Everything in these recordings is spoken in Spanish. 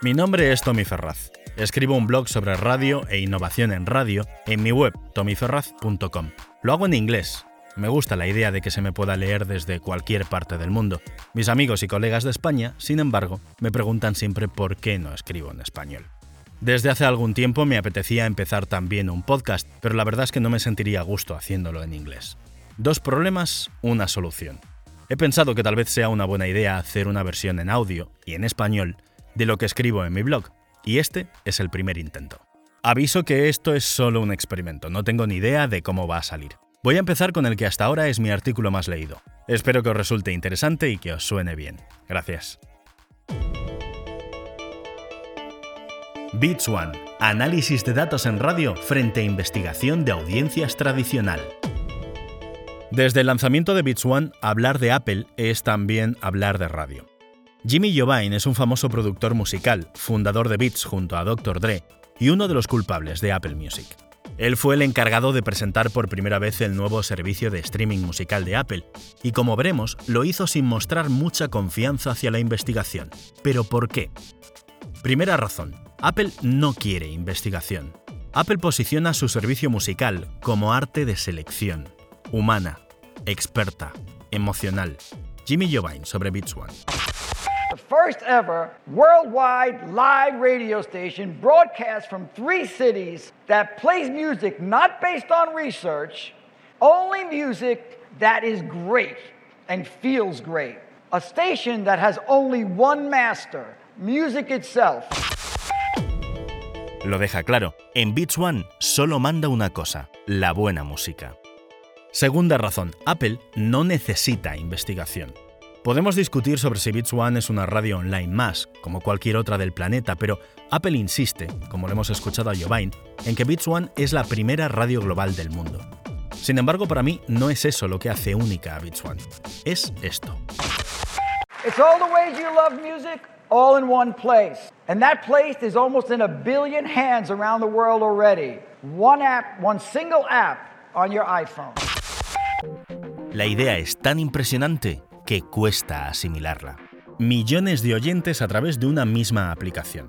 Mi nombre es Tommy Ferraz. Escribo un blog sobre radio e innovación en radio en mi web tommyferraz.com. Lo hago en inglés. Me gusta la idea de que se me pueda leer desde cualquier parte del mundo. Mis amigos y colegas de España, sin embargo, me preguntan siempre por qué no escribo en español. Desde hace algún tiempo me apetecía empezar también un podcast, pero la verdad es que no me sentiría a gusto haciéndolo en inglés. Dos problemas, una solución. He pensado que tal vez sea una buena idea hacer una versión en audio y en español de lo que escribo en mi blog, y este es el primer intento. Aviso que esto es solo un experimento, no tengo ni idea de cómo va a salir. Voy a empezar con el que hasta ahora es mi artículo más leído. Espero que os resulte interesante y que os suene bien. Gracias. Beats One. Análisis de datos en radio frente a investigación de audiencias tradicional. Desde el lanzamiento de Beats One, hablar de Apple es también hablar de radio. Jimmy Jovine es un famoso productor musical, fundador de Beats junto a Dr. Dre y uno de los culpables de Apple Music. Él fue el encargado de presentar por primera vez el nuevo servicio de streaming musical de Apple, y como veremos, lo hizo sin mostrar mucha confianza hacia la investigación. ¿Pero por qué? Primera razón, Apple no quiere investigación. Apple posiciona su servicio musical como arte de selección, humana, experta, emocional. Jimmy Jovine sobre Beats One. First ever worldwide live radio station broadcast from three cities that plays music not based on research, only music that is great and feels great. A station that has only one master, music itself. Lo deja claro, en Beats One solo manda una cosa, la buena música. Segunda razón, Apple no necesita investigación. Podemos discutir sobre si Beats One es una radio online más, como cualquier otra del planeta, pero Apple insiste, como lo hemos escuchado a Jovine, en que Beats One es la primera radio global del mundo. Sin embargo, para mí no es eso lo que hace única a Beats One. Es esto. It's all the ways you love music, all in one place. And that place is almost in a billion hands around the world already. One app, one single app on your iPhone. La idea es tan impresionante que cuesta asimilarla. Millones de oyentes a través de una misma aplicación.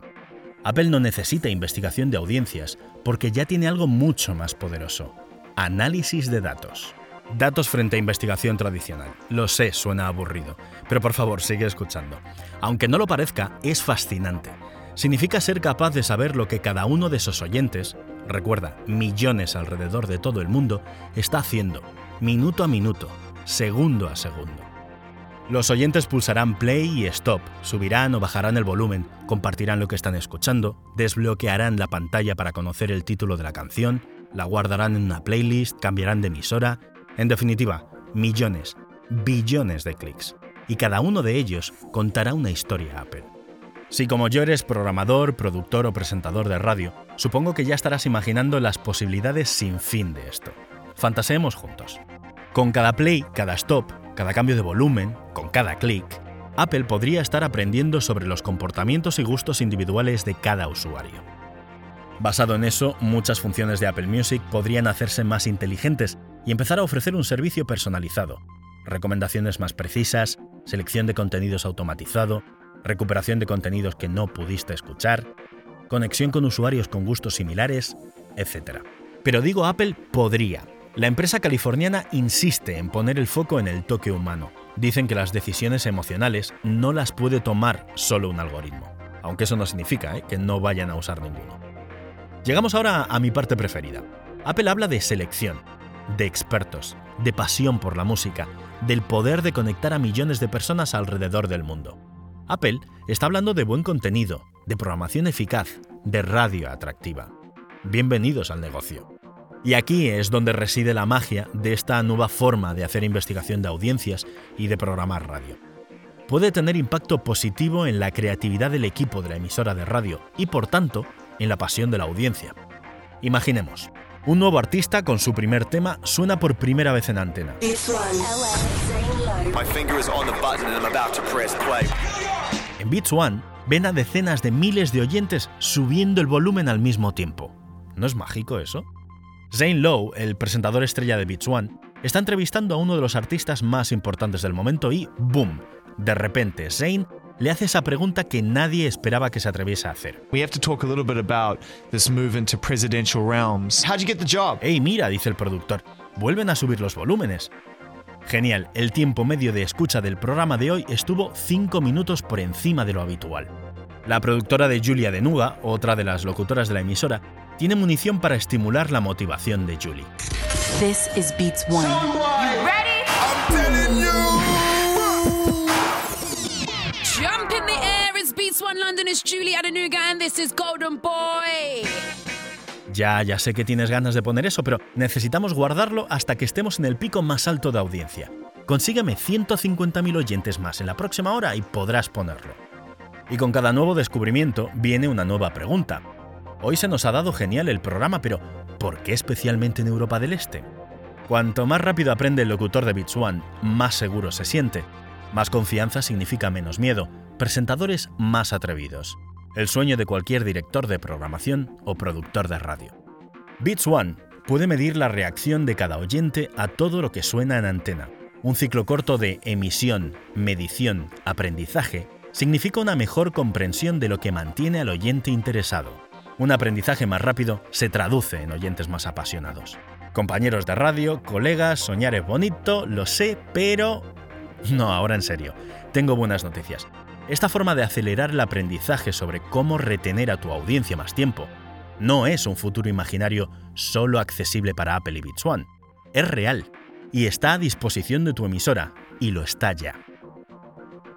Apple no necesita investigación de audiencias porque ya tiene algo mucho más poderoso. Análisis de datos. Datos frente a investigación tradicional. Lo sé, suena aburrido, pero por favor sigue escuchando. Aunque no lo parezca, es fascinante. Significa ser capaz de saber lo que cada uno de esos oyentes, recuerda, millones alrededor de todo el mundo, está haciendo, minuto a minuto, segundo a segundo. Los oyentes pulsarán play y stop, subirán o bajarán el volumen, compartirán lo que están escuchando, desbloquearán la pantalla para conocer el título de la canción, la guardarán en una playlist, cambiarán de emisora, en definitiva, millones, billones de clics. Y cada uno de ellos contará una historia a Apple. Si como yo eres programador, productor o presentador de radio, supongo que ya estarás imaginando las posibilidades sin fin de esto. Fantaseemos juntos. Con cada play, cada stop, cada cambio de volumen, cada clic, Apple podría estar aprendiendo sobre los comportamientos y gustos individuales de cada usuario. Basado en eso, muchas funciones de Apple Music podrían hacerse más inteligentes y empezar a ofrecer un servicio personalizado, recomendaciones más precisas, selección de contenidos automatizado, recuperación de contenidos que no pudiste escuchar, conexión con usuarios con gustos similares, etc. Pero digo Apple podría, la empresa californiana insiste en poner el foco en el toque humano. Dicen que las decisiones emocionales no las puede tomar solo un algoritmo, aunque eso no significa ¿eh? que no vayan a usar ninguno. Llegamos ahora a mi parte preferida. Apple habla de selección, de expertos, de pasión por la música, del poder de conectar a millones de personas alrededor del mundo. Apple está hablando de buen contenido, de programación eficaz, de radio atractiva. Bienvenidos al negocio. Y aquí es donde reside la magia de esta nueva forma de hacer investigación de audiencias y de programar radio. Puede tener impacto positivo en la creatividad del equipo de la emisora de radio y por tanto en la pasión de la audiencia. Imaginemos, un nuevo artista con su primer tema suena por primera vez en antena. En Beats One ven a decenas de miles de oyentes subiendo el volumen al mismo tiempo. ¿No es mágico eso? Zane Lowe, el presentador estrella de Beats One, está entrevistando a uno de los artistas más importantes del momento y ¡boom! De repente, Zane le hace esa pregunta que nadie esperaba que se atreviese a hacer. We have to talk a little bit about this move into presidential realms. How'd you get the job? ¡Ey, mira! dice el productor. Vuelven a subir los volúmenes. Genial, el tiempo medio de escucha del programa de hoy estuvo 5 minutos por encima de lo habitual. La productora de Julia Denuga, otra de las locutoras de la emisora, tiene munición para estimular la motivación de Julie. This is Beats One. Jump in the air, it's Beats One London, it's Julie Adenuga, and this is Golden Boy. Ya, ya sé que tienes ganas de poner eso, pero necesitamos guardarlo hasta que estemos en el pico más alto de audiencia. Consígueme 150.000 oyentes más en la próxima hora y podrás ponerlo. Y con cada nuevo descubrimiento viene una nueva pregunta. Hoy se nos ha dado genial el programa, pero ¿por qué especialmente en Europa del Este? Cuanto más rápido aprende el locutor de Beats One, más seguro se siente. Más confianza significa menos miedo, presentadores más atrevidos. El sueño de cualquier director de programación o productor de radio. Beats One puede medir la reacción de cada oyente a todo lo que suena en antena. Un ciclo corto de emisión, medición, aprendizaje significa una mejor comprensión de lo que mantiene al oyente interesado. Un aprendizaje más rápido se traduce en oyentes más apasionados. Compañeros de radio, colegas, soñar es bonito, lo sé, pero... No, ahora en serio, tengo buenas noticias. Esta forma de acelerar el aprendizaje sobre cómo retener a tu audiencia más tiempo no es un futuro imaginario solo accesible para Apple y Beats One. Es real y está a disposición de tu emisora, y lo está ya.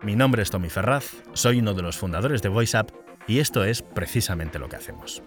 Mi nombre es Tommy Ferraz, soy uno de los fundadores de VoiceUp y esto es precisamente lo que hacemos.